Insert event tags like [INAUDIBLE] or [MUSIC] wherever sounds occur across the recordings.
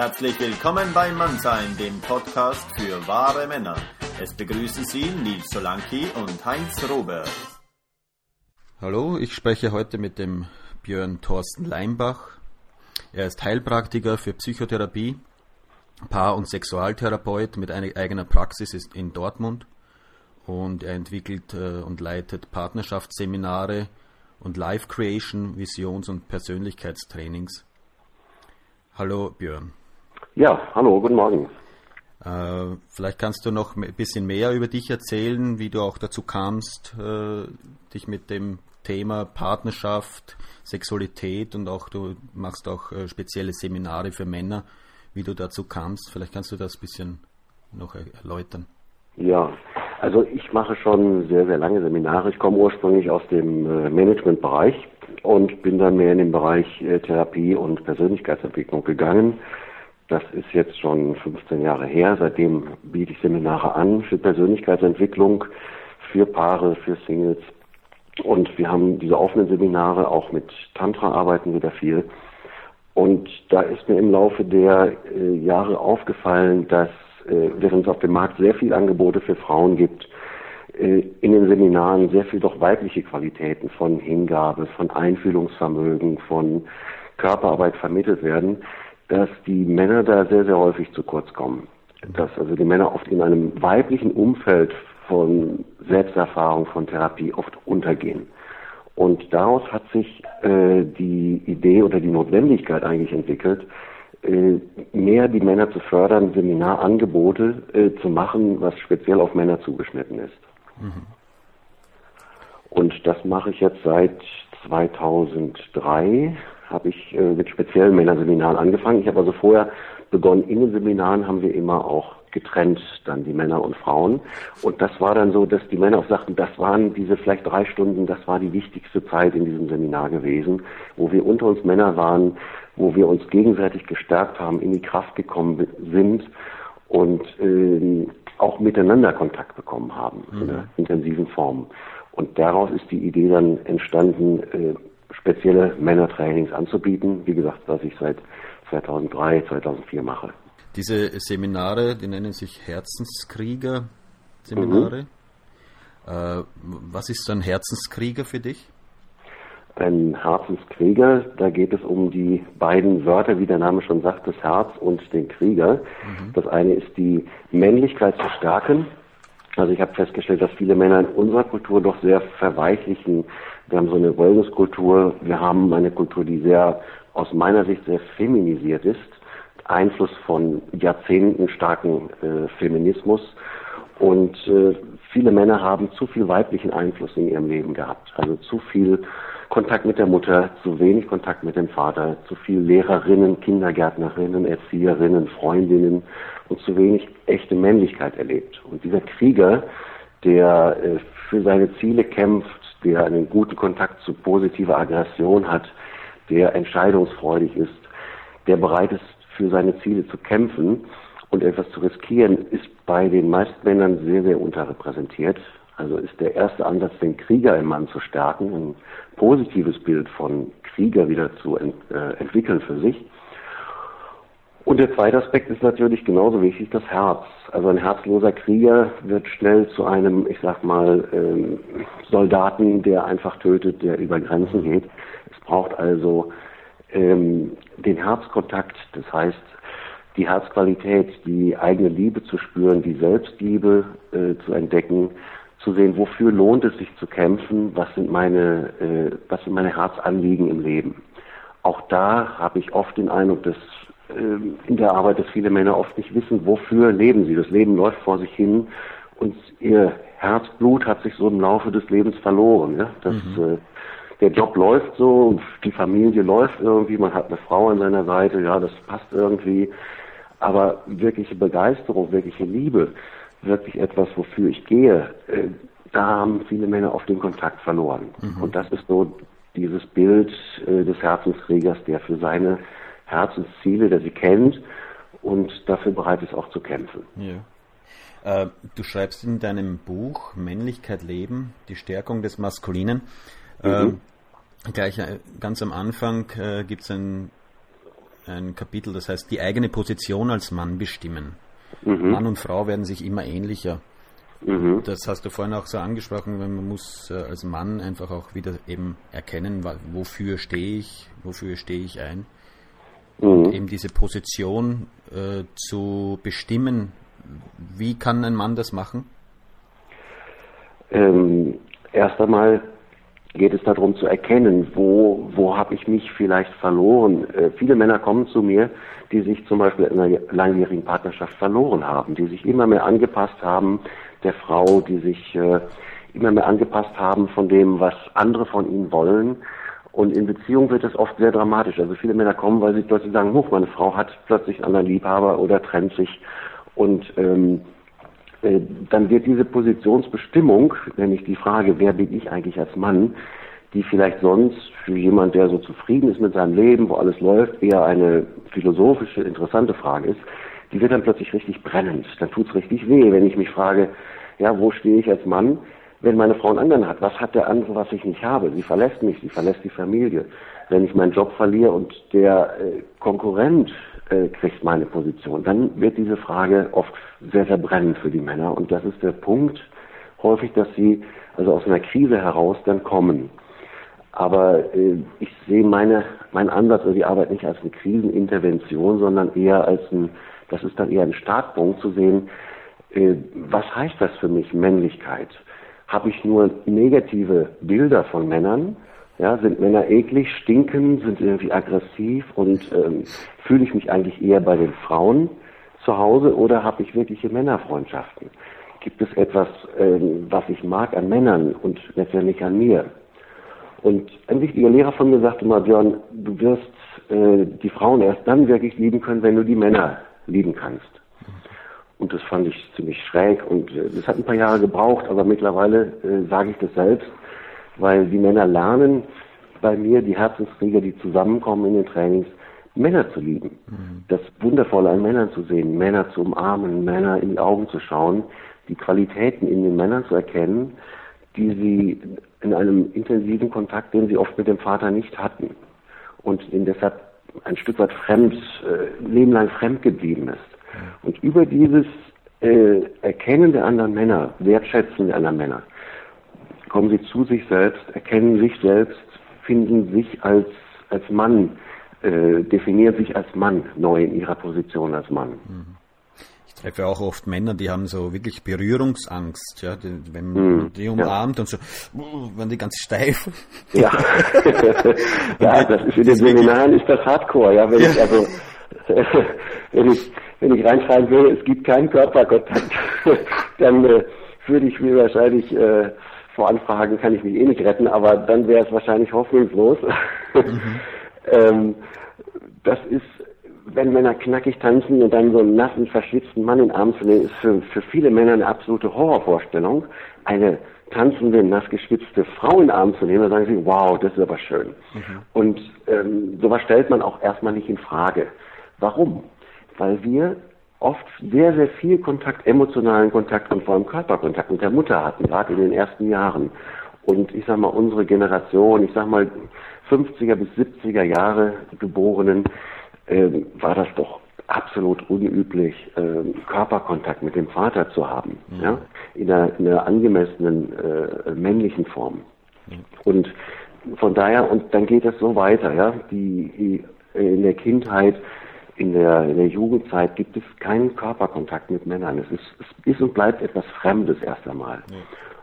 Herzlich willkommen bei Mannsein, dem Podcast für wahre Männer. Es begrüßen Sie Nils Solanki und Heinz Robert. Hallo, ich spreche heute mit dem Björn Thorsten Leimbach. Er ist Heilpraktiker für Psychotherapie, Paar- und Sexualtherapeut mit eigener Praxis in Dortmund und er entwickelt äh, und leitet Partnerschaftsseminare und Life Creation, Visions- und Persönlichkeitstrainings. Hallo Björn. Ja, hallo, guten Morgen. Äh, vielleicht kannst du noch ein bisschen mehr über dich erzählen, wie du auch dazu kamst, äh, dich mit dem Thema Partnerschaft, Sexualität und auch du machst auch äh, spezielle Seminare für Männer, wie du dazu kamst. Vielleicht kannst du das ein bisschen noch erläutern. Ja, also ich mache schon sehr, sehr lange Seminare. Ich komme ursprünglich aus dem äh, Managementbereich und bin dann mehr in den Bereich äh, Therapie und Persönlichkeitsentwicklung gegangen. Das ist jetzt schon 15 Jahre her. Seitdem biete ich Seminare an für Persönlichkeitsentwicklung, für Paare, für Singles. Und wir haben diese offenen Seminare, auch mit Tantra arbeiten wir da viel. Und da ist mir im Laufe der äh, Jahre aufgefallen, dass äh, während es auf dem Markt sehr viel Angebote für Frauen gibt, äh, in den Seminaren sehr viel doch weibliche Qualitäten von Hingabe, von Einfühlungsvermögen, von Körperarbeit vermittelt werden, dass die Männer da sehr, sehr häufig zu kurz kommen. Dass also die Männer oft in einem weiblichen Umfeld von Selbsterfahrung, von Therapie oft untergehen. Und daraus hat sich äh, die Idee oder die Notwendigkeit eigentlich entwickelt, äh, mehr die Männer zu fördern, Seminarangebote äh, zu machen, was speziell auf Männer zugeschnitten ist. Mhm. Und das mache ich jetzt seit 2003, habe ich äh, mit speziellen Männerseminaren angefangen. Ich habe also vorher begonnen, in den Seminaren haben wir immer auch getrennt, dann die Männer und Frauen. Und das war dann so, dass die Männer auch sagten, das waren diese vielleicht drei Stunden, das war die wichtigste Zeit in diesem Seminar gewesen, wo wir unter uns Männer waren, wo wir uns gegenseitig gestärkt haben, in die Kraft gekommen sind und äh, auch miteinander Kontakt bekommen haben mhm. in einer intensiven Form. Und daraus ist die Idee dann entstanden, äh, spezielle Männertrainings anzubieten. Wie gesagt, was ich seit 2003, 2004 mache. Diese Seminare, die nennen sich Herzenskrieger-Seminare. Mhm. Äh, was ist so ein Herzenskrieger für dich? Ein Herzenskrieger, da geht es um die beiden Wörter, wie der Name schon sagt, das Herz und den Krieger. Mhm. Das eine ist die Männlichkeit zu stärken. Also ich habe festgestellt, dass viele Männer in unserer Kultur doch sehr verweichlichen. Wir haben so eine Wellnesskultur, wir haben eine Kultur, die sehr aus meiner Sicht sehr feminisiert ist. Einfluss von Jahrzehnten starken äh, Feminismus. Und äh, viele Männer haben zu viel weiblichen Einfluss in ihrem Leben gehabt. Also zu viel Kontakt mit der Mutter, zu wenig Kontakt mit dem Vater, zu viel Lehrerinnen, Kindergärtnerinnen, Erzieherinnen, Freundinnen und zu wenig echte Männlichkeit erlebt. Und dieser Krieger, der äh, für seine Ziele kämpft, der einen guten Kontakt zu positiver Aggression hat, der entscheidungsfreudig ist, der bereit ist, für seine Ziele zu kämpfen und etwas zu riskieren, ist bei den meisten Männern sehr, sehr unterrepräsentiert. Also ist der erste Ansatz, den Krieger im Mann zu stärken, ein positives Bild von Krieger wieder zu ent, äh, entwickeln für sich. Und der zweite Aspekt ist natürlich genauso wichtig, das Herz. Also ein herzloser Krieger wird schnell zu einem, ich sag mal, ähm, Soldaten, der einfach tötet, der über Grenzen geht. Es braucht also ähm, den Herzkontakt, das heißt die Herzqualität, die eigene Liebe zu spüren, die Selbstliebe äh, zu entdecken, zu sehen, wofür lohnt es sich zu kämpfen, was sind meine, äh, was sind meine Herzanliegen im Leben. Auch da habe ich oft den Eindruck, dass äh, in der Arbeit, dass viele Männer oft nicht wissen, wofür leben sie. Das Leben läuft vor sich hin und ihr Herzblut hat sich so im Laufe des Lebens verloren. Ja? Das, mhm. äh, der Job läuft so, die Familie läuft irgendwie, man hat eine Frau an seiner Seite, ja, das passt irgendwie. Aber wirkliche Begeisterung, wirkliche Liebe, wirklich etwas, wofür ich gehe, äh, da haben viele Männer oft den Kontakt verloren. Mhm. Und das ist so dieses Bild äh, des Herzenskriegers, der für seine Herzensziele, der sie kennt und dafür bereit ist, auch zu kämpfen. Ja. Äh, du schreibst in deinem Buch Männlichkeit leben, die Stärkung des Maskulinen. Mhm. Ähm, gleich äh, ganz am Anfang äh, gibt es ein ein Kapitel, das heißt die eigene Position als Mann bestimmen. Mhm. Mann und Frau werden sich immer ähnlicher. Mhm. Das hast du vorhin auch so angesprochen, man muss äh, als Mann einfach auch wieder eben erkennen, wofür stehe ich, wofür stehe ich ein. Mhm. Und eben diese Position äh, zu bestimmen, wie kann ein Mann das machen? Ähm, erst einmal geht es darum zu erkennen, wo, wo habe ich mich vielleicht verloren. Äh, viele Männer kommen zu mir, die sich zum Beispiel in einer langjährigen Partnerschaft verloren haben, die sich immer mehr angepasst haben der Frau, die sich äh, immer mehr angepasst haben von dem, was andere von ihnen wollen. Und in Beziehungen wird das oft sehr dramatisch. Also viele Männer kommen, weil sie plötzlich sagen, huch, meine Frau hat plötzlich einen anderen Liebhaber oder trennt sich. Und ähm, äh, dann wird diese Positionsbestimmung, nämlich die Frage, wer bin ich eigentlich als Mann, die vielleicht sonst für jemand, der so zufrieden ist mit seinem Leben, wo alles läuft, eher eine philosophische, interessante Frage ist, die wird dann plötzlich richtig brennend. Dann tut's richtig weh, wenn ich mich frage, ja, wo stehe ich als Mann, wenn meine Frau einen anderen hat? Was hat der andere, was ich nicht habe? Sie verlässt mich, sie verlässt die Familie. Wenn ich meinen Job verliere und der äh, Konkurrent äh, kriegt meine Position, dann wird diese Frage oft sehr, sehr brennend für die Männer. Und das ist der Punkt häufig, dass sie also aus einer Krise heraus dann kommen. Aber äh, ich sehe meine, meinen Ansatz oder die Arbeit nicht als eine Krisenintervention, sondern eher als ein das ist dann eher ein Startpunkt zu sehen, äh, was heißt das für mich, Männlichkeit? Habe ich nur negative Bilder von Männern? Ja, sind Männer eklig, stinken, sind irgendwie aggressiv und ähm, fühle ich mich eigentlich eher bei den Frauen zu Hause oder habe ich wirkliche Männerfreundschaften? Gibt es etwas, ähm, was ich mag an Männern und letztendlich an mir? Und ein wichtiger Lehrer von mir sagte mal, Björn, du wirst äh, die Frauen erst dann wirklich lieben können, wenn du die Männer lieben kannst. Und das fand ich ziemlich schräg und äh, das hat ein paar Jahre gebraucht, aber mittlerweile äh, sage ich das selbst, weil die Männer lernen bei mir, die Herzenskrieger, die zusammenkommen in den Trainings, Männer zu lieben. Mhm. Das Wundervolle an Männern zu sehen, Männer zu umarmen, Männer in die Augen zu schauen, die Qualitäten in den Männern zu erkennen, die sie in einem intensiven Kontakt, den sie oft mit dem Vater nicht hatten und den deshalb ein Stück weit fremd, äh, Leben lang fremd geblieben ist. Und über dieses äh, Erkennen der anderen Männer, Wertschätzen der anderen Männer, kommen sie zu sich selbst, erkennen sich selbst, finden sich als, als Mann, äh, definieren sich als Mann neu in ihrer Position als Mann. Mhm treffe auch oft Männer, die haben so wirklich Berührungsangst, ja, die, wenn man mm, die umarmt ja. und so, uh, werden die ganz steif. Ja, [LAUGHS] [LAUGHS] ja das ist in den Seminaren ist das Hardcore, ja, wenn ja. ich also [LAUGHS] wenn ich wenn ich reinschreiben würde, es gibt keinen Körperkontakt, dann äh, würde ich mir wahrscheinlich äh, vor Anfragen kann ich mich eh nicht retten, aber dann wäre es wahrscheinlich hoffnungslos. Mhm. [LAUGHS] ähm, das ist wenn Männer knackig tanzen und dann so einen nassen, verschwitzten Mann in den Arm zu nehmen, ist für, für viele Männer eine absolute Horrorvorstellung. Eine tanzende, nass geschwitzte Frau in den Arm zu nehmen, dann sagen sie, wow, das ist aber schön. Mhm. Und ähm, sowas stellt man auch erstmal nicht in Frage. Warum? Weil wir oft sehr, sehr viel Kontakt, emotionalen Kontakt und vor allem Körperkontakt mit der Mutter hatten, gerade in den ersten Jahren. Und ich sag mal, unsere Generation, ich sag mal 50er bis 70er Jahre Geborenen, äh, war das doch absolut unüblich, äh, Körperkontakt mit dem Vater zu haben, mhm. ja, in einer, in einer angemessenen äh, männlichen Form. Mhm. Und von daher, und dann geht es so weiter, ja, die, die in der Kindheit, in der, in der Jugendzeit gibt es keinen Körperkontakt mit Männern. Es ist, es ist und bleibt etwas Fremdes erst einmal. Mhm.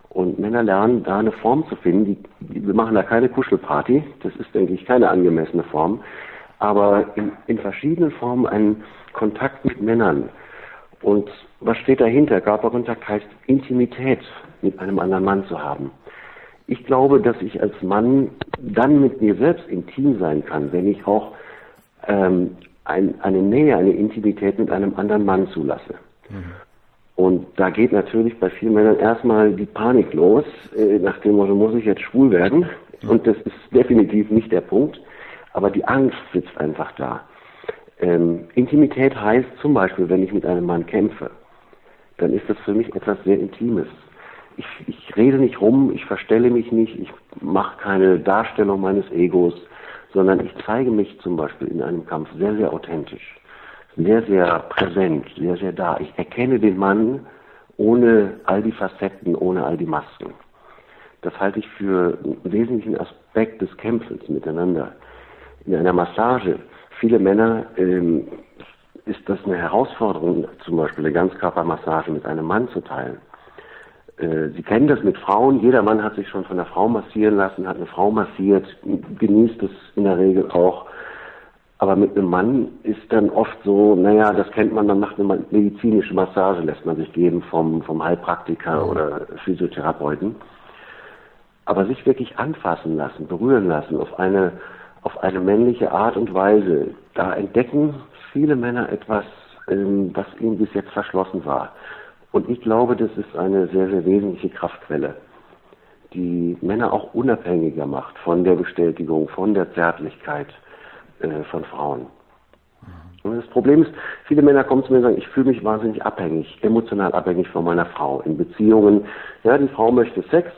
Und Männer lernen da eine Form zu finden. Die, wir machen da keine Kuschelparty. Das ist, denke ich, keine angemessene Form aber in, in verschiedenen Formen einen Kontakt mit Männern. Und was steht dahinter? Körperkontakt heißt Intimität mit einem anderen Mann zu haben. Ich glaube, dass ich als Mann dann mit mir selbst intim sein kann, wenn ich auch ähm, ein, eine Nähe, eine Intimität mit einem anderen Mann zulasse. Mhm. Und da geht natürlich bei vielen Männern erstmal die Panik los, äh, nach dem Motto, muss ich jetzt schwul werden? Mhm. Und das ist definitiv nicht der Punkt aber die Angst sitzt einfach da. Ähm, Intimität heißt zum Beispiel, wenn ich mit einem Mann kämpfe, dann ist das für mich etwas sehr Intimes. Ich, ich rede nicht rum, ich verstelle mich nicht, ich mache keine Darstellung meines Egos, sondern ich zeige mich zum Beispiel in einem Kampf sehr, sehr authentisch, sehr, sehr präsent, sehr, sehr da. Ich erkenne den Mann ohne all die Facetten, ohne all die Masken. Das halte ich für einen wesentlichen Aspekt des Kämpfens miteinander. In einer Massage, viele Männer ähm, ist das eine Herausforderung, zum Beispiel eine Ganzkörpermassage mit einem Mann zu teilen. Äh, Sie kennen das mit Frauen. Jeder Mann hat sich schon von einer Frau massieren lassen, hat eine Frau massiert, genießt es in der Regel auch. Aber mit einem Mann ist dann oft so, naja, das kennt man, man macht eine medizinische Massage, lässt man sich geben vom, vom Heilpraktiker oder Physiotherapeuten. Aber sich wirklich anfassen lassen, berühren lassen auf eine, auf eine männliche Art und Weise, da entdecken viele Männer etwas, ähm, was ihnen bis jetzt verschlossen war. Und ich glaube, das ist eine sehr, sehr wesentliche Kraftquelle, die Männer auch unabhängiger macht von der Bestätigung, von der Zärtlichkeit äh, von Frauen. Und das Problem ist, viele Männer kommen zu mir und sagen, ich fühle mich wahnsinnig abhängig, emotional abhängig von meiner Frau. In Beziehungen, ja, die Frau möchte Sex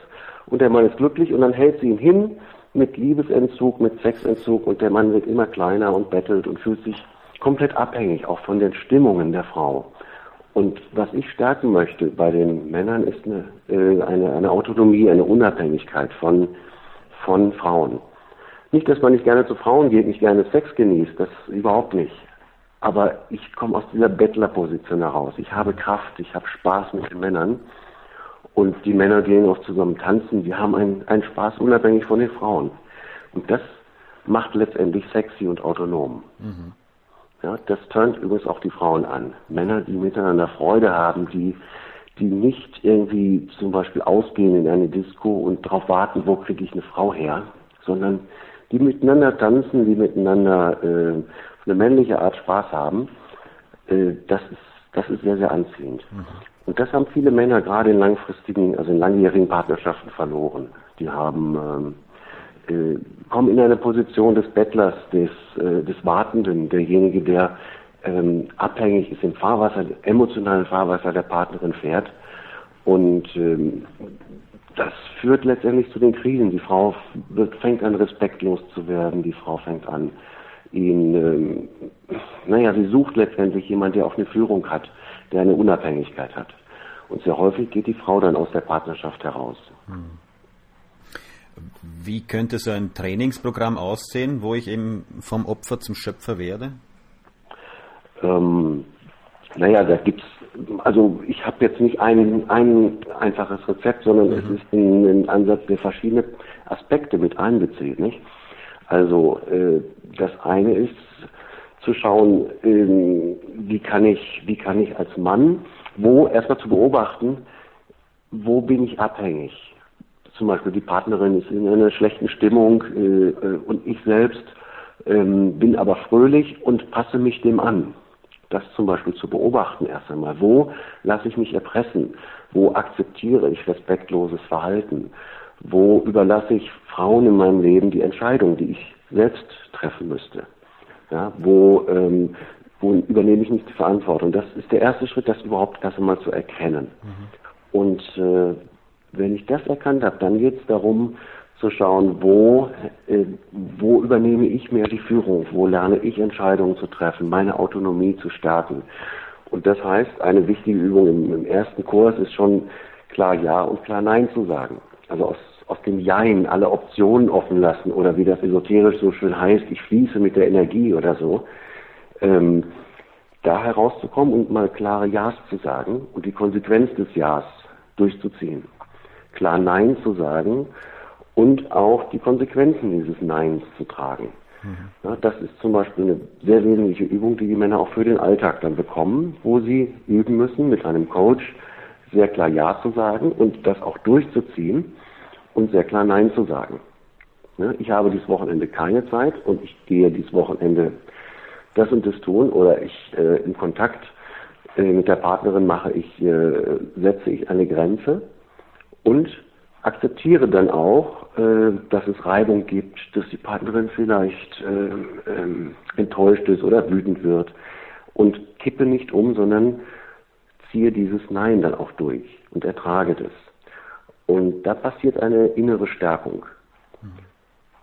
und der Mann ist glücklich und dann hält sie ihn hin mit Liebesentzug, mit Sexentzug und der Mann wird immer kleiner und bettelt und fühlt sich komplett abhängig, auch von den Stimmungen der Frau. Und was ich stärken möchte bei den Männern ist eine, äh, eine, eine Autonomie, eine Unabhängigkeit von, von Frauen. Nicht, dass man nicht gerne zu Frauen geht, nicht gerne Sex genießt, das überhaupt nicht. Aber ich komme aus dieser Bettlerposition heraus. Ich habe Kraft, ich habe Spaß mit den Männern. Und die Männer gehen auch zusammen tanzen. Wir haben einen, einen Spaß unabhängig von den Frauen. Und das macht letztendlich sexy und autonom. Mhm. Ja, das turnt übrigens auch die Frauen an. Männer, die miteinander Freude haben, die, die nicht irgendwie zum Beispiel ausgehen in eine Disco und darauf warten, wo kriege ich eine Frau her, sondern die miteinander tanzen, die miteinander äh, eine männliche Art Spaß haben, äh, das ist das ist sehr, sehr anziehend. Mhm. Und das haben viele Männer gerade in langfristigen, also in langjährigen Partnerschaften verloren. Die haben ähm, äh, kommen in eine Position des Bettlers, des, äh, des Wartenden, derjenige, der ähm, abhängig ist im Fahrwasser, emotionalen Fahrwasser der Partnerin fährt. Und ähm, das führt letztendlich zu den Krisen. Die Frau fängt an, respektlos zu werden. Die Frau fängt an, ihn, ähm, naja, sie sucht letztendlich jemand, der auch eine Führung hat, der eine Unabhängigkeit hat. Und sehr häufig geht die Frau dann aus der Partnerschaft heraus. Hm. Wie könnte so ein Trainingsprogramm aussehen, wo ich eben vom Opfer zum Schöpfer werde? Ähm, naja, da gibt's, also ich habe jetzt nicht ein, ein einfaches Rezept, sondern mhm. es ist ein, ein, Ansatz, der verschiedene Aspekte mit einbezieht. Nicht? Also äh, das eine ist zu schauen, äh, wie kann ich, wie kann ich als Mann, wo erstmal zu beobachten, wo bin ich abhängig? Zum Beispiel die Partnerin ist in einer schlechten Stimmung äh, äh, und ich selbst ähm, bin aber fröhlich und passe mich dem an. Das zum Beispiel zu beobachten erst einmal. Wo lasse ich mich erpressen? Wo akzeptiere ich respektloses Verhalten? Wo überlasse ich Frauen in meinem Leben die Entscheidung, die ich selbst treffen müsste? Ja, wo, ähm, wo übernehme ich nicht die Verantwortung? Das ist der erste Schritt, das überhaupt erst einmal zu erkennen. Mhm. Und äh, wenn ich das erkannt habe, dann geht es darum zu schauen, wo, äh, wo übernehme ich mehr die Führung, wo lerne ich Entscheidungen zu treffen, meine Autonomie zu stärken. Und das heißt, eine wichtige Übung im, im ersten Kurs ist schon klar Ja und klar Nein zu sagen. Also aus, aus dem Jein alle Optionen offen lassen oder wie das esoterisch so schön heißt, ich fließe mit der Energie oder so. Ähm, da herauszukommen und mal klare Ja's zu sagen und die Konsequenz des Ja's durchzuziehen klar Nein zu sagen und auch die Konsequenzen dieses Neins zu tragen. Mhm. Ja, das ist zum Beispiel eine sehr wesentliche Übung, die die Männer auch für den Alltag dann bekommen, wo sie üben müssen, mit einem Coach sehr klar Ja zu sagen und das auch durchzuziehen und sehr klar Nein zu sagen. Ja, ich habe dieses Wochenende keine Zeit und ich gehe dieses Wochenende das und das tun oder ich äh, im Kontakt äh, mit der Partnerin mache ich, äh, setze ich eine Grenze und akzeptiere dann auch, äh, dass es Reibung gibt, dass die Partnerin vielleicht äh, äh, enttäuscht ist oder wütend wird und kippe nicht um, sondern ziehe dieses Nein dann auch durch und ertrage das. Und da passiert eine innere Stärkung.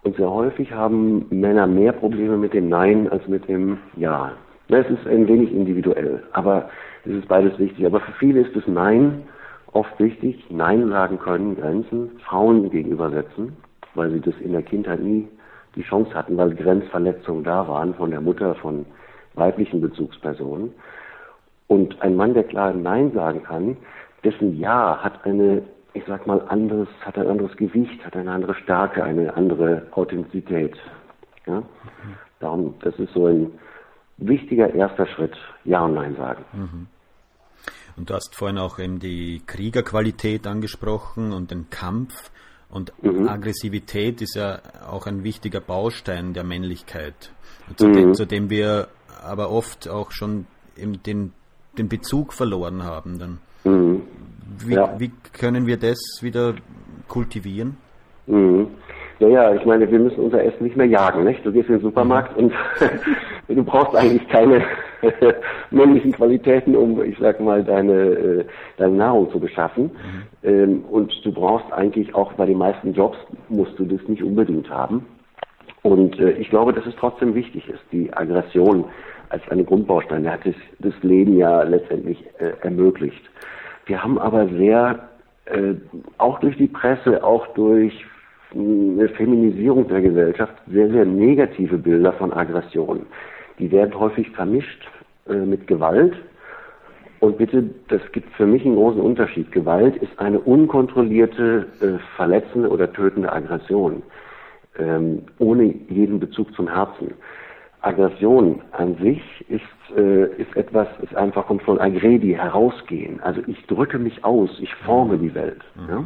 Und sehr häufig haben Männer mehr Probleme mit dem Nein als mit dem Ja. Es ist ein wenig individuell, aber es ist beides wichtig. Aber für viele ist das Nein oft wichtig. Nein sagen können, Grenzen Frauen gegenübersetzen, weil sie das in der Kindheit nie die Chance hatten, weil Grenzverletzungen da waren von der Mutter, von weiblichen Bezugspersonen. Und ein Mann, der klar Nein sagen kann, dessen Ja hat eine, ich sag mal, anderes, hat ein anderes Gewicht, hat eine andere Stärke, eine andere Authentizität. Ja? Darum, das ist so ein wichtiger erster Schritt, Ja und Nein sagen. Mhm. Und du hast vorhin auch eben die Kriegerqualität angesprochen und den Kampf. Und mhm. Aggressivität ist ja auch ein wichtiger Baustein der Männlichkeit, zu, mhm. dem, zu dem wir aber oft auch schon den, den Bezug verloren haben. Dann. Mhm. Wie, ja. wie, können wir das wieder kultivieren? Mhm. Ja, ja, ich meine, wir müssen unser Essen nicht mehr jagen, nicht? Du gehst in den Supermarkt mhm. und [LAUGHS] du brauchst eigentlich keine [LAUGHS] männlichen Qualitäten, um, ich sag mal, deine, äh, deine Nahrung zu beschaffen. Mhm. Ähm, und du brauchst eigentlich auch bei den meisten Jobs musst du das nicht unbedingt haben. Und äh, ich glaube, dass es trotzdem wichtig ist, die Aggression als eine Grundbaustein, hat das, das Leben ja letztendlich äh, ermöglicht. Wir haben aber sehr, äh, auch durch die Presse, auch durch eine Feminisierung der Gesellschaft, sehr, sehr negative Bilder von Aggression. Die werden häufig vermischt äh, mit Gewalt. Und bitte, das gibt für mich einen großen Unterschied. Gewalt ist eine unkontrollierte, äh, verletzende oder tötende Aggression, ähm, ohne jeden Bezug zum Herzen. Aggression an sich ist, äh, ist etwas, ist einfach kommt von agredi, herausgehen. Also ich drücke mich aus, ich forme die Welt. Mhm. Ja?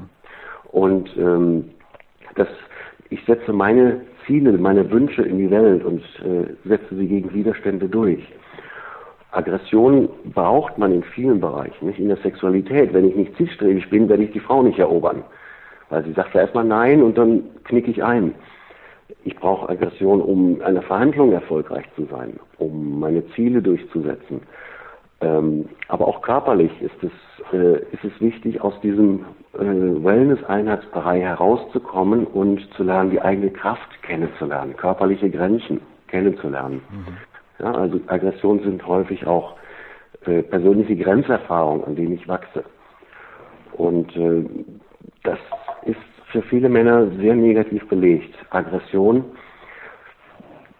Und ähm, das, ich setze meine Ziele, meine Wünsche in die Welt und äh, setze sie gegen Widerstände durch. Aggression braucht man in vielen Bereichen, nicht in der Sexualität. Wenn ich nicht zielstrebig bin, werde ich die Frau nicht erobern. Weil sie sagt ja erstmal Nein und dann knicke ich ein. Ich brauche Aggression, um einer Verhandlung erfolgreich zu sein, um meine Ziele durchzusetzen. Ähm, aber auch körperlich ist es, äh, ist es wichtig, aus diesem äh, Wellness-Einheitsbereich herauszukommen und zu lernen, die eigene Kraft kennenzulernen, körperliche Grenzen kennenzulernen. Mhm. Ja, also Aggressionen sind häufig auch äh, persönliche Grenzerfahrungen, an denen ich wachse. Und äh, das ist für viele Männer sehr negativ belegt. Aggression,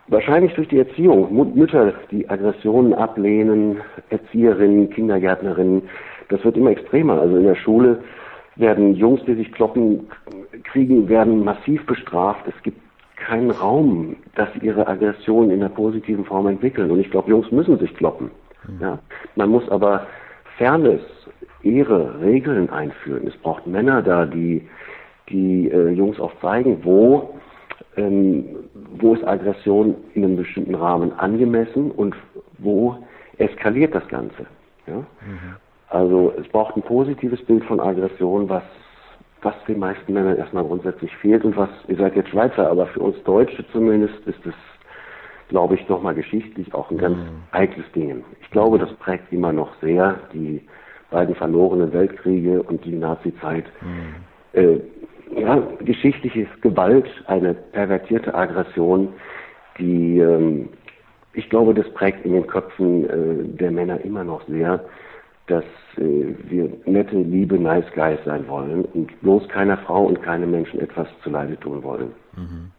wahrscheinlich durch die Erziehung. Mütter, die Aggressionen ablehnen, Erzieherinnen, Kindergärtnerinnen, das wird immer extremer. Also in der Schule werden Jungs, die sich kloppen, kriegen, werden massiv bestraft. Es gibt keinen Raum, dass sie ihre Aggression in einer positiven Form entwickeln. Und ich glaube, Jungs müssen sich kloppen. Mhm. Ja. Man muss aber Fairness, Ehre, Regeln einführen. Es braucht Männer da, die die äh, Jungs auch zeigen, wo ähm, wo ist Aggression in einem bestimmten Rahmen angemessen und wo eskaliert das Ganze. Ja? Mhm. Also es braucht ein positives Bild von Aggression, was was den meisten Männern erstmal grundsätzlich fehlt und was, ihr seid jetzt Schweizer, aber für uns Deutsche zumindest ist es, glaube ich, nochmal geschichtlich auch ein ganz mhm. heikles Ding. Ich glaube, das prägt immer noch sehr die beiden verlorenen Weltkriege und die Nazi-Zeit. Mhm. Äh, ja, geschichtlich ist Gewalt eine pervertierte Aggression, die, ähm, ich glaube, das prägt in den Köpfen äh, der Männer immer noch sehr dass äh, wir nette, liebe Nice Guys sein wollen und bloß keiner Frau und keinem Menschen etwas zuleide tun wollen. Mhm.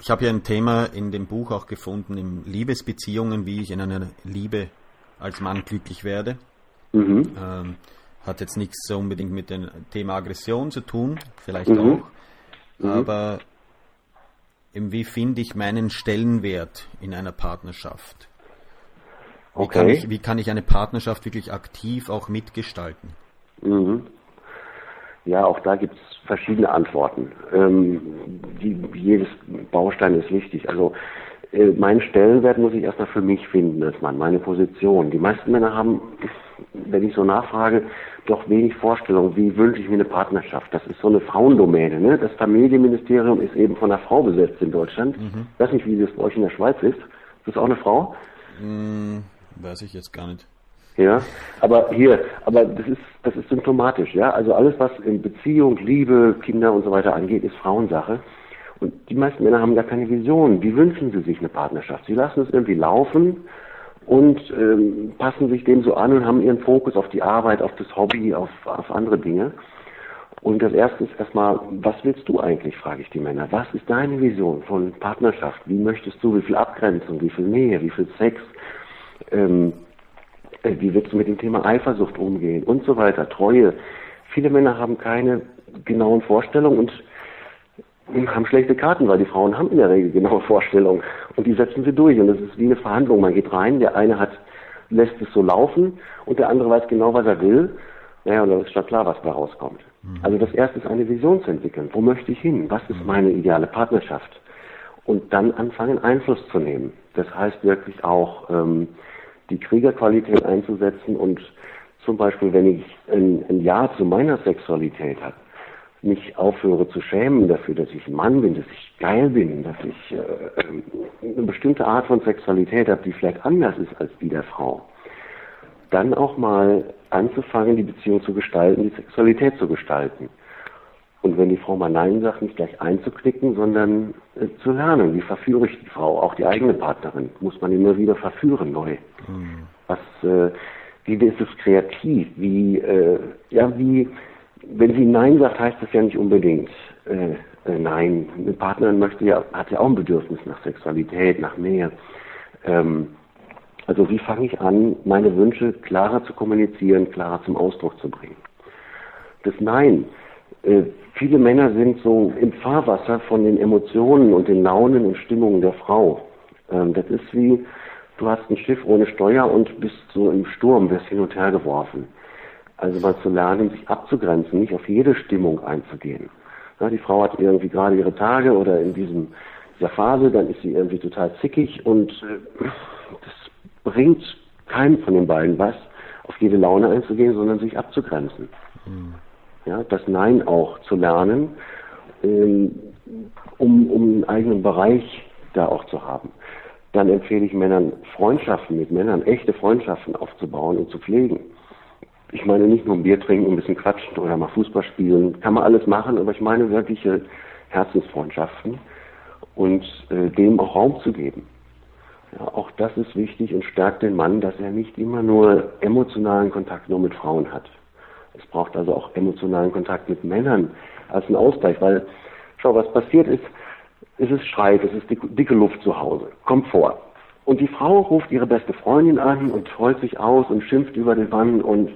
Ich habe ja ein Thema in dem Buch auch gefunden, in Liebesbeziehungen, wie ich in einer Liebe als Mann glücklich werde. Mhm. Ähm, hat jetzt nichts so unbedingt mit dem Thema Aggression zu tun, vielleicht mhm. auch, mhm. aber wie finde ich meinen Stellenwert in einer Partnerschaft? Wie, okay. kann ich, wie kann ich eine Partnerschaft wirklich aktiv auch mitgestalten? Mhm. Ja, auch da gibt es verschiedene Antworten. Ähm, die, jedes Baustein ist wichtig. Also äh, meinen Stellenwert muss ich erstmal für mich finden als Mann, meine Position. Die meisten Männer haben, wenn ich so nachfrage, doch wenig Vorstellung, wie wünsche ich mir eine Partnerschaft. Das ist so eine Frauendomäne. Ne? Das Familienministerium ist eben von einer Frau besetzt in Deutschland. Mhm. Ich weiß nicht, wie das bei euch in der Schweiz ist. Ist das auch eine Frau? Mhm. Weiß ich jetzt gar nicht. Ja, aber hier, aber das ist, das ist symptomatisch, ja. Also alles, was in Beziehung, Liebe, Kinder und so weiter angeht, ist Frauensache. Und die meisten Männer haben gar keine Vision. Wie wünschen sie sich eine Partnerschaft? Sie lassen es irgendwie laufen und ähm, passen sich dem so an und haben ihren Fokus auf die Arbeit, auf das Hobby, auf, auf andere Dinge. Und das erste ist erstmal, was willst du eigentlich, frage ich die Männer. Was ist deine Vision von Partnerschaft? Wie möchtest du, wie viel Abgrenzung, wie viel Nähe, wie viel Sex? Ähm, äh, wie willst du mit dem Thema Eifersucht umgehen und so weiter, Treue. Viele Männer haben keine genauen Vorstellungen und haben schlechte Karten, weil die Frauen haben in der Regel genaue Vorstellungen und die setzen sie durch und das ist wie eine Verhandlung. Man geht rein, der eine hat lässt es so laufen und der andere weiß genau, was er will. Naja, und dann ist schon klar, was da rauskommt. Mhm. Also das erste ist eine Vision zu entwickeln. Wo möchte ich hin? Was ist meine ideale Partnerschaft? Und dann anfangen, Einfluss zu nehmen. Das heißt wirklich auch, ähm, die Kriegerqualität einzusetzen und zum Beispiel, wenn ich ein, ein Ja zu meiner Sexualität habe, mich aufhöre zu schämen dafür, dass ich ein Mann bin, dass ich geil bin, dass ich äh, eine bestimmte Art von Sexualität habe, die vielleicht anders ist als die der Frau, dann auch mal anzufangen, die Beziehung zu gestalten, die Sexualität zu gestalten. Und wenn die Frau mal Nein sagt, nicht gleich einzuknicken, sondern äh, zu lernen, wie verführe ich die Frau, auch die eigene Partnerin, muss man immer wieder verführen neu. Mhm. Was, äh, wie ist es kreativ? Wie, äh, ja, wie, wenn sie Nein sagt, heißt das ja nicht unbedingt äh, äh, Nein. Eine Partnerin möchte ja, hat ja auch ein Bedürfnis nach Sexualität, nach Nähe. Ähm, also wie fange ich an, meine Wünsche klarer zu kommunizieren, klarer zum Ausdruck zu bringen? Das Nein äh, viele Männer sind so im Fahrwasser von den Emotionen und den Launen und Stimmungen der Frau. Ähm, das ist wie, du hast ein Schiff ohne Steuer und bist so im Sturm, wirst hin und her geworfen. Also mal zu lernen, sich abzugrenzen, nicht auf jede Stimmung einzugehen. Ja, die Frau hat irgendwie gerade ihre Tage oder in diesem, dieser Phase, dann ist sie irgendwie total zickig und äh, das bringt keinem von den beiden was, auf jede Laune einzugehen, sondern sich abzugrenzen. Mhm ja, das Nein auch zu lernen, ähm, um, um einen eigenen Bereich da auch zu haben. Dann empfehle ich Männern, Freundschaften mit Männern, echte Freundschaften aufzubauen und zu pflegen. Ich meine nicht nur ein Bier trinken, ein bisschen quatschen oder mal Fußball spielen, kann man alles machen, aber ich meine wirkliche Herzensfreundschaften und äh, dem auch Raum zu geben. Ja, auch das ist wichtig und stärkt den Mann, dass er nicht immer nur emotionalen Kontakt nur mit Frauen hat. Es braucht also auch emotionalen Kontakt mit Männern als einen Ausgleich, weil, schau, was passiert ist, es ist Streit, es ist dicke Luft zu Hause, kommt vor. Und die Frau ruft ihre beste Freundin an und freut sich aus und schimpft über den Mann und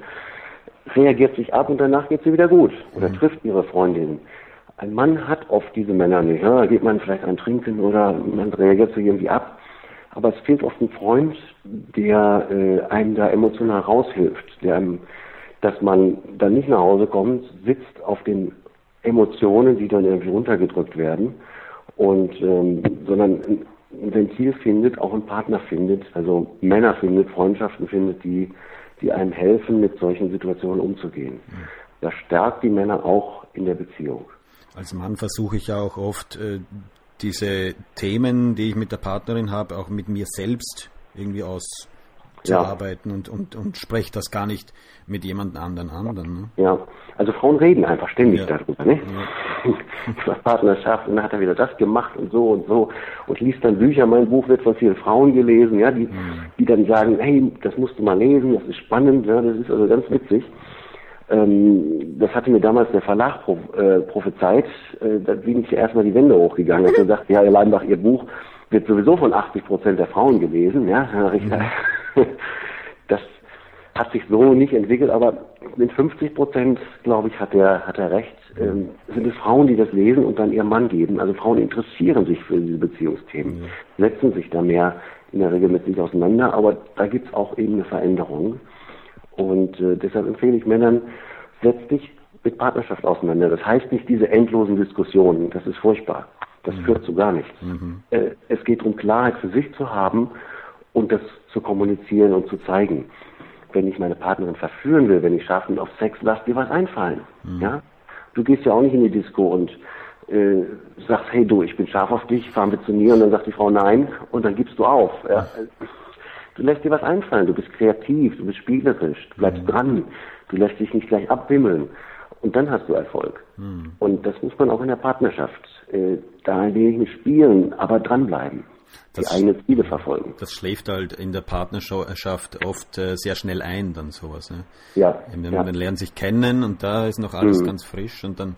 reagiert sich ab und danach geht sie wieder gut oder mhm. trifft ihre Freundin. Ein Mann hat oft diese Männer nicht. Ja, da geht man vielleicht ein Trinken oder man reagiert sich irgendwie ab. Aber es fehlt oft ein Freund, der äh, einem da emotional raushilft, der einem dass man dann nicht nach Hause kommt, sitzt auf den Emotionen, die dann irgendwie runtergedrückt werden, und ähm, sondern ein Ventil findet, auch einen Partner findet, also Männer findet, Freundschaften findet, die, die einem helfen, mit solchen Situationen umzugehen. Das stärkt die Männer auch in der Beziehung. Als Mann versuche ich auch oft, äh, diese Themen, die ich mit der Partnerin habe, auch mit mir selbst irgendwie aus ja. arbeiten und, und, und spreche das gar nicht mit jemand anderen an. ne? Ja, also Frauen reden einfach ständig ja. darüber, ne? Ja. [LAUGHS] Partnerschaft und dann hat er wieder das gemacht und so und so und liest dann Bücher. Mein Buch wird von vielen Frauen gelesen, ja, die, mhm. die dann sagen, hey, das musst du mal lesen, das ist spannend, ja, das ist also ganz witzig. Ähm, das hatte mir damals der Verlag pro, äh, prophezeit, äh, da bin ich ja erstmal die Wände hochgegangen und [LAUGHS] gesagt, ja, Herr Leidenbach, Ihr Buch wird sowieso von 80 Prozent der Frauen gelesen, ja, Herr Richter. Mhm. [LAUGHS] Das hat sich so nicht entwickelt, aber mit 50 Prozent, glaube ich, hat er, hat er recht, ähm, sind es Frauen, die das lesen und dann ihrem Mann geben. Also Frauen interessieren sich für diese Beziehungsthemen, ja. setzen sich da mehr in der Regel mit sich auseinander, aber da gibt es auch eben eine Veränderung. Und äh, deshalb empfehle ich Männern, setz dich mit Partnerschaft auseinander. Das heißt nicht diese endlosen Diskussionen, das ist furchtbar. Das mhm. führt zu gar nichts. Mhm. Äh, es geht darum, Klarheit für sich zu haben und das zu kommunizieren und zu zeigen. Wenn ich meine Partnerin verführen will, wenn ich schaffen auf Sex, lass dir was einfallen. Mhm. Ja? Du gehst ja auch nicht in die Disco und äh, sagst, hey du, ich bin scharf auf dich, fahren wir zu mir und dann sagt die Frau nein und dann gibst du auf. Ja? Du lässt dir was einfallen, du bist kreativ, du bist spielerisch, du bleibst mhm. dran, du lässt dich nicht gleich abwimmeln. und dann hast du Erfolg. Hm. Und das muss man auch in der Partnerschaft äh, da ein wenig spielen, aber dranbleiben. Das, die eigene Ziele verfolgen. Das schläft halt in der Partnerschaft oft äh, sehr schnell ein, dann sowas. Ne? Ja, man, ja. Man lernt sich kennen und da ist noch alles mhm. ganz frisch und dann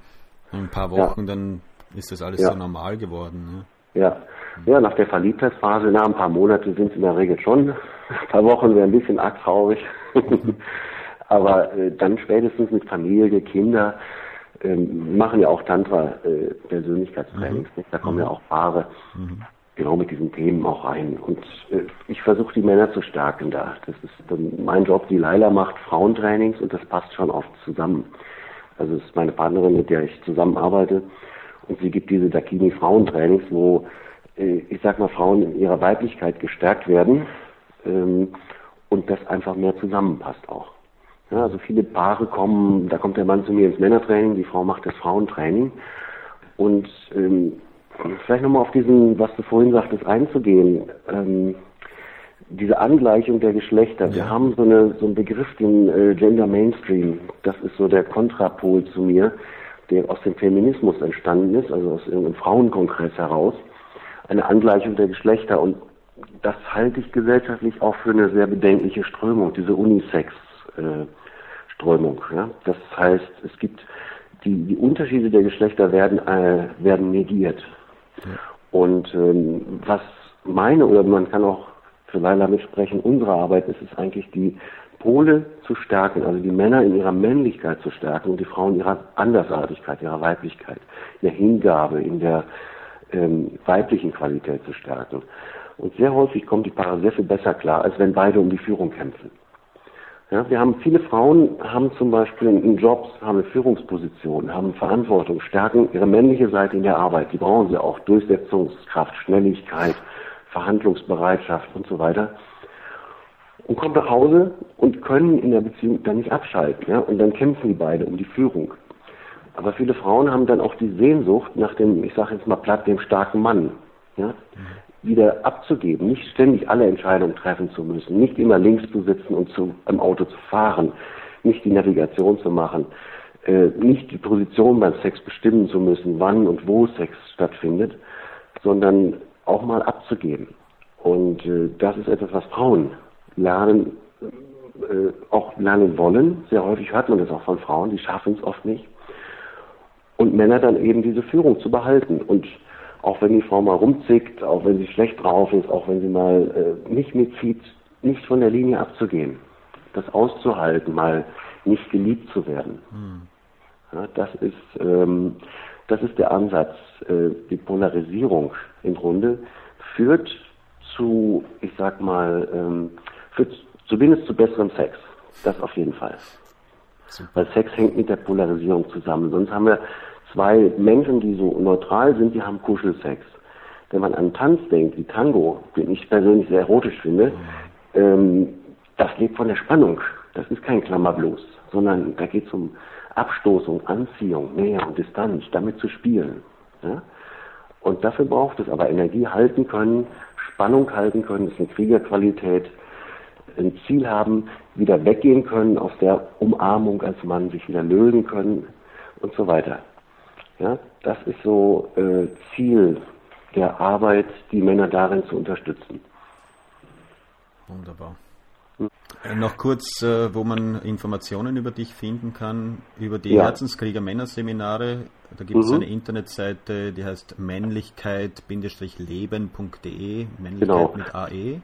in ein paar Wochen, ja. dann ist das alles ja. so normal geworden. Ne? Ja. ja, nach der Verliebtheitsphase, nach ein paar Monaten sind es in der Regel schon. Ein paar Wochen wäre ein bisschen arg traurig. [LAUGHS] Aber äh, dann spätestens mit Familie, Kinder, ähm, machen ja auch Tantra äh, Persönlichkeitstrainings. Mhm. Da kommen mhm. ja auch Paare mhm. Genau mit diesen Themen auch rein. Und äh, ich versuche die Männer zu stärken da. Das ist mein Job. Die Leila macht Frauentrainings und das passt schon oft zusammen. Also es ist meine Partnerin, mit der ich zusammenarbeite. Und sie gibt diese Dakini Frauentrainings, wo äh, ich sag mal Frauen in ihrer Weiblichkeit gestärkt werden ähm, und das einfach mehr zusammenpasst auch. Ja, also viele Paare kommen, da kommt der Mann zu mir ins Männertraining, die Frau macht das Frauentraining. Und ähm, vielleicht nochmal auf diesen, was du vorhin sagtest, einzugehen. Ähm, diese Angleichung der Geschlechter. Ja. Wir haben so, eine, so einen Begriff, den äh, Gender Mainstream. Das ist so der Kontrapol zu mir, der aus dem Feminismus entstanden ist, also aus irgendeinem Frauenkongress heraus. Eine Angleichung der Geschlechter. Und das halte ich gesellschaftlich auch für eine sehr bedenkliche Strömung, diese Unisex. Äh. Ja? Das heißt, es gibt die, die Unterschiede der Geschlechter werden, äh, werden negiert. Und ähm, was meine, oder man kann auch für Leila mitsprechen, unsere Arbeit ist es eigentlich, die Pole zu stärken, also die Männer in ihrer Männlichkeit zu stärken und die Frauen in ihrer Andersartigkeit, ihrer Weiblichkeit, ihrer Hingabe, in der ähm, weiblichen Qualität zu stärken. Und sehr häufig kommt die viel besser klar, als wenn beide um die Führung kämpfen. Ja, wir haben viele Frauen, haben zum Beispiel in Jobs, haben eine Führungsposition, haben Verantwortung, stärken ihre männliche Seite in der Arbeit. Die brauchen sie auch. Durchsetzungskraft, Schnelligkeit, Verhandlungsbereitschaft und so weiter. Und kommen nach Hause und können in der Beziehung dann nicht abschalten. Ja? Und dann kämpfen die beide um die Führung. Aber viele Frauen haben dann auch die Sehnsucht nach dem, ich sage jetzt mal platt, dem starken Mann. Ja? Wieder abzugeben, nicht ständig alle Entscheidungen treffen zu müssen, nicht immer links zu sitzen und zu, im Auto zu fahren, nicht die Navigation zu machen, äh, nicht die Position beim Sex bestimmen zu müssen, wann und wo Sex stattfindet, sondern auch mal abzugeben. Und äh, das ist etwas, was Frauen lernen, äh, auch lernen wollen. Sehr häufig hört man das auch von Frauen, die schaffen es oft nicht. Und Männer dann eben diese Führung zu behalten und auch wenn die Frau mal rumzickt, auch wenn sie schlecht drauf ist, auch wenn sie mal äh, nicht mitzieht, nicht von der Linie abzugehen. Das auszuhalten, mal nicht geliebt zu werden. Hm. Ja, das ist ähm, das ist der Ansatz. Äh, die Polarisierung im Grunde führt zu, ich sag mal, ähm, führt zumindest zu besserem Sex. Das auf jeden Fall. Super. Weil Sex hängt mit der Polarisierung zusammen. Sonst haben wir zwei Menschen, die so neutral sind, die haben Kuschelsex. Wenn man an Tanz denkt, wie Tango, den ich persönlich sehr erotisch finde, ähm, das lebt von der Spannung. Das ist kein Klammerblues, sondern da geht es um Abstoßung, Anziehung, Nähe und Distanz, damit zu spielen. Ja? Und dafür braucht es aber Energie halten können, Spannung halten können, das ist eine Kriegerqualität, ein Ziel haben, wieder weggehen können aus der Umarmung als Mann, sich wieder lösen können und so weiter. Ja, das ist so äh, Ziel der Arbeit, die Männer darin zu unterstützen. Wunderbar. Hm. Äh, noch kurz, äh, wo man Informationen über dich finden kann, über die ja. Herzenskrieger Männerseminare. Da gibt es mhm. eine Internetseite, die heißt männlichkeit-leben.de, Männlichkeit genau. mit AE.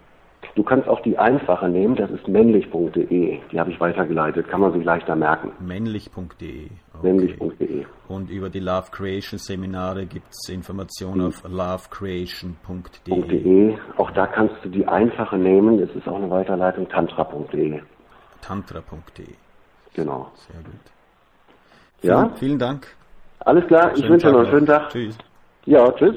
Du kannst auch die einfache nehmen, das ist männlich.de. Die habe ich weitergeleitet, kann man sich leichter merken. Männlich.de. Okay. Männlich.de. Und über die Love Creation Seminare gibt es Informationen mhm. auf lovecreation.de. Auch da kannst du die einfache nehmen, das ist auch eine Weiterleitung, tantra.de. Tantra.de. Genau. Sehr gut. Ja? Vielen, vielen Dank. Alles klar, ich wünsche noch einen schönen Tag. Tschüss. Ja, tschüss.